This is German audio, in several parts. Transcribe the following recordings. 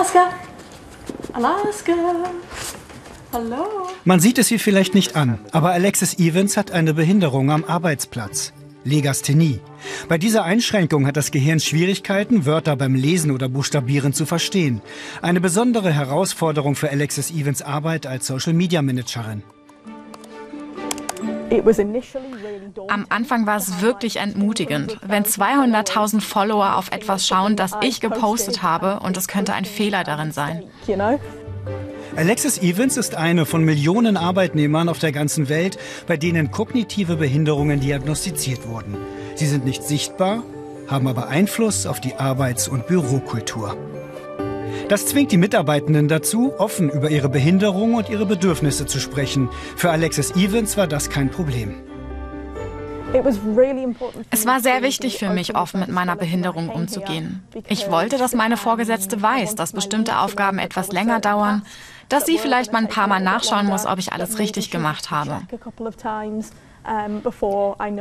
Alaska. Alaska. Hallo. Man sieht es ihr vielleicht nicht an, aber Alexis Evans hat eine Behinderung am Arbeitsplatz. Legasthenie. Bei dieser Einschränkung hat das Gehirn Schwierigkeiten, Wörter beim Lesen oder Buchstabieren zu verstehen. Eine besondere Herausforderung für Alexis Evans Arbeit als Social Media Managerin. Am Anfang war es wirklich entmutigend, wenn 200.000 Follower auf etwas schauen, das ich gepostet habe und es könnte ein Fehler darin sein. Alexis Evans ist eine von Millionen Arbeitnehmern auf der ganzen Welt, bei denen kognitive Behinderungen diagnostiziert wurden. Sie sind nicht sichtbar, haben aber Einfluss auf die Arbeits- und Bürokultur. Das zwingt die Mitarbeitenden dazu, offen über ihre Behinderung und ihre Bedürfnisse zu sprechen. Für Alexis Evans war das kein Problem. Es war sehr wichtig für mich, offen mit meiner Behinderung umzugehen. Ich wollte, dass meine Vorgesetzte weiß, dass bestimmte Aufgaben etwas länger dauern, dass sie vielleicht mal ein paar Mal nachschauen muss, ob ich alles richtig gemacht habe.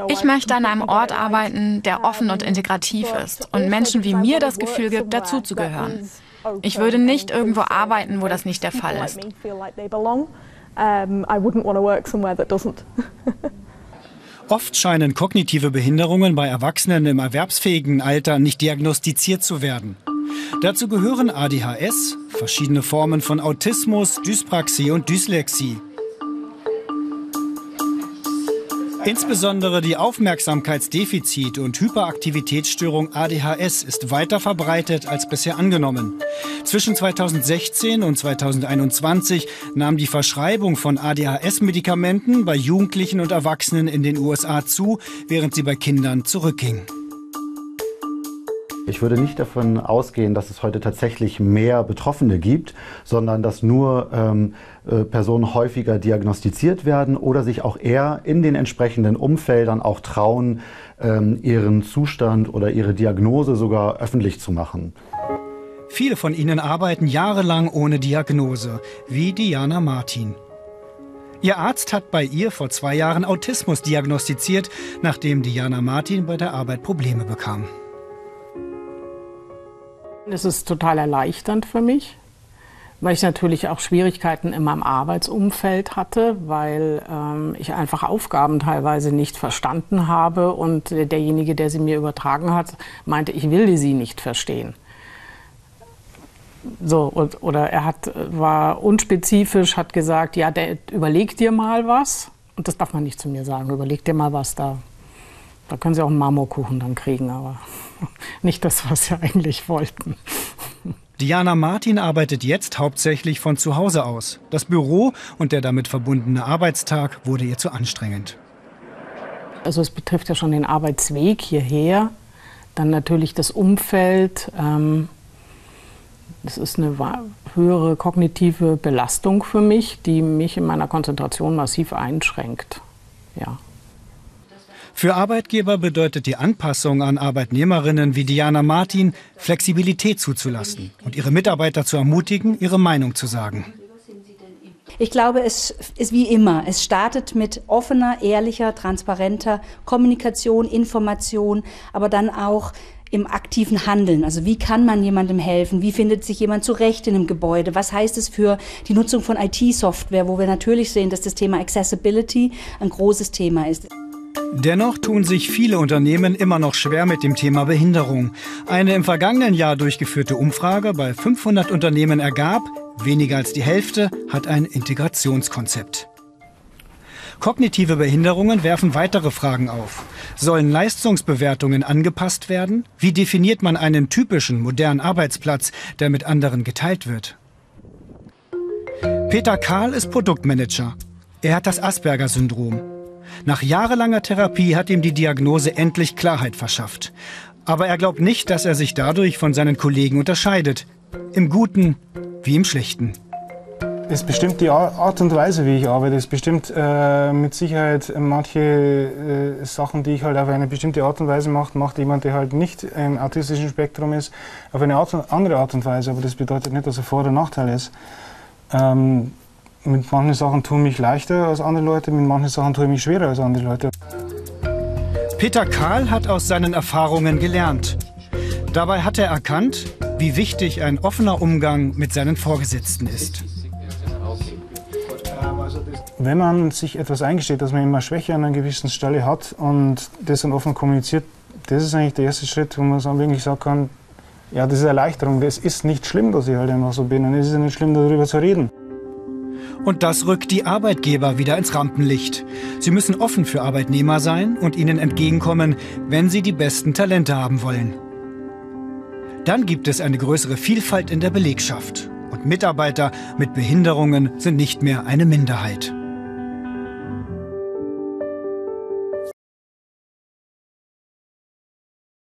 Ich möchte an einem Ort arbeiten, der offen und integrativ ist und Menschen wie mir das Gefühl gibt, dazuzugehören. Ich würde nicht irgendwo arbeiten, wo das nicht der Fall ist. Oft scheinen kognitive Behinderungen bei Erwachsenen im erwerbsfähigen Alter nicht diagnostiziert zu werden. Dazu gehören ADHS, verschiedene Formen von Autismus, Dyspraxie und Dyslexie. Insbesondere die Aufmerksamkeitsdefizit- und Hyperaktivitätsstörung ADHS ist weiter verbreitet als bisher angenommen. Zwischen 2016 und 2021 nahm die Verschreibung von ADHS-Medikamenten bei Jugendlichen und Erwachsenen in den USA zu, während sie bei Kindern zurückging. Ich würde nicht davon ausgehen, dass es heute tatsächlich mehr Betroffene gibt, sondern dass nur ähm, äh, Personen häufiger diagnostiziert werden oder sich auch eher in den entsprechenden Umfeldern auch trauen, ähm, ihren Zustand oder ihre Diagnose sogar öffentlich zu machen. Viele von ihnen arbeiten jahrelang ohne Diagnose, wie Diana Martin. Ihr Arzt hat bei ihr vor zwei Jahren Autismus diagnostiziert, nachdem Diana Martin bei der Arbeit Probleme bekam. Es ist total erleichternd für mich, weil ich natürlich auch Schwierigkeiten in meinem Arbeitsumfeld hatte, weil ähm, ich einfach Aufgaben teilweise nicht verstanden habe und derjenige, der sie mir übertragen hat, meinte, ich will sie nicht verstehen. So, und, oder er hat, war unspezifisch, hat gesagt, ja, der, überleg dir mal was. Und das darf man nicht zu mir sagen, überleg dir mal was da. Da können Sie auch einen Marmorkuchen dann kriegen, aber nicht das, was Sie eigentlich wollten. Diana Martin arbeitet jetzt hauptsächlich von zu Hause aus. Das Büro und der damit verbundene Arbeitstag wurde ihr zu anstrengend. Also es betrifft ja schon den Arbeitsweg hierher, dann natürlich das Umfeld. Ähm, das ist eine höhere kognitive Belastung für mich, die mich in meiner Konzentration massiv einschränkt. Ja. Für Arbeitgeber bedeutet die Anpassung an Arbeitnehmerinnen wie Diana Martin, Flexibilität zuzulassen und ihre Mitarbeiter zu ermutigen, ihre Meinung zu sagen. Ich glaube, es ist wie immer. Es startet mit offener, ehrlicher, transparenter Kommunikation, Information, aber dann auch im aktiven Handeln. Also wie kann man jemandem helfen? Wie findet sich jemand zurecht in einem Gebäude? Was heißt es für die Nutzung von IT-Software, wo wir natürlich sehen, dass das Thema Accessibility ein großes Thema ist. Dennoch tun sich viele Unternehmen immer noch schwer mit dem Thema Behinderung. Eine im vergangenen Jahr durchgeführte Umfrage bei 500 Unternehmen ergab, weniger als die Hälfte hat ein Integrationskonzept. Kognitive Behinderungen werfen weitere Fragen auf. Sollen Leistungsbewertungen angepasst werden? Wie definiert man einen typischen modernen Arbeitsplatz, der mit anderen geteilt wird? Peter Kahl ist Produktmanager. Er hat das Asperger-Syndrom. Nach jahrelanger Therapie hat ihm die Diagnose endlich Klarheit verschafft. Aber er glaubt nicht, dass er sich dadurch von seinen Kollegen unterscheidet. Im Guten wie im Schlechten. Es bestimmt die Art und Weise, wie ich arbeite. Es bestimmt äh, mit Sicherheit manche äh, Sachen, die ich halt auf eine bestimmte Art und Weise mache, macht jemand, der halt nicht im autistischen Spektrum ist, auf eine Art, andere Art und Weise. Aber das bedeutet nicht, dass er Vor- oder Nachteil ist. Ähm, mit manchen Sachen tue ich mich leichter als andere Leute, mit manchen Sachen tue ich mich schwerer als andere Leute. Peter Kahl hat aus seinen Erfahrungen gelernt. Dabei hat er erkannt, wie wichtig ein offener Umgang mit seinen Vorgesetzten ist. Wenn man sich etwas eingesteht, dass man immer Schwäche an einer gewissen Stelle hat und das dann offen kommuniziert, das ist eigentlich der erste Schritt, wo man dann wirklich sagen kann, ja, das ist Erleichterung. Das ist nicht schlimm, dass ich halt einfach so bin und es ist nicht schlimm, darüber zu reden. Und das rückt die Arbeitgeber wieder ins Rampenlicht. Sie müssen offen für Arbeitnehmer sein und ihnen entgegenkommen, wenn sie die besten Talente haben wollen. Dann gibt es eine größere Vielfalt in der Belegschaft. Und Mitarbeiter mit Behinderungen sind nicht mehr eine Minderheit.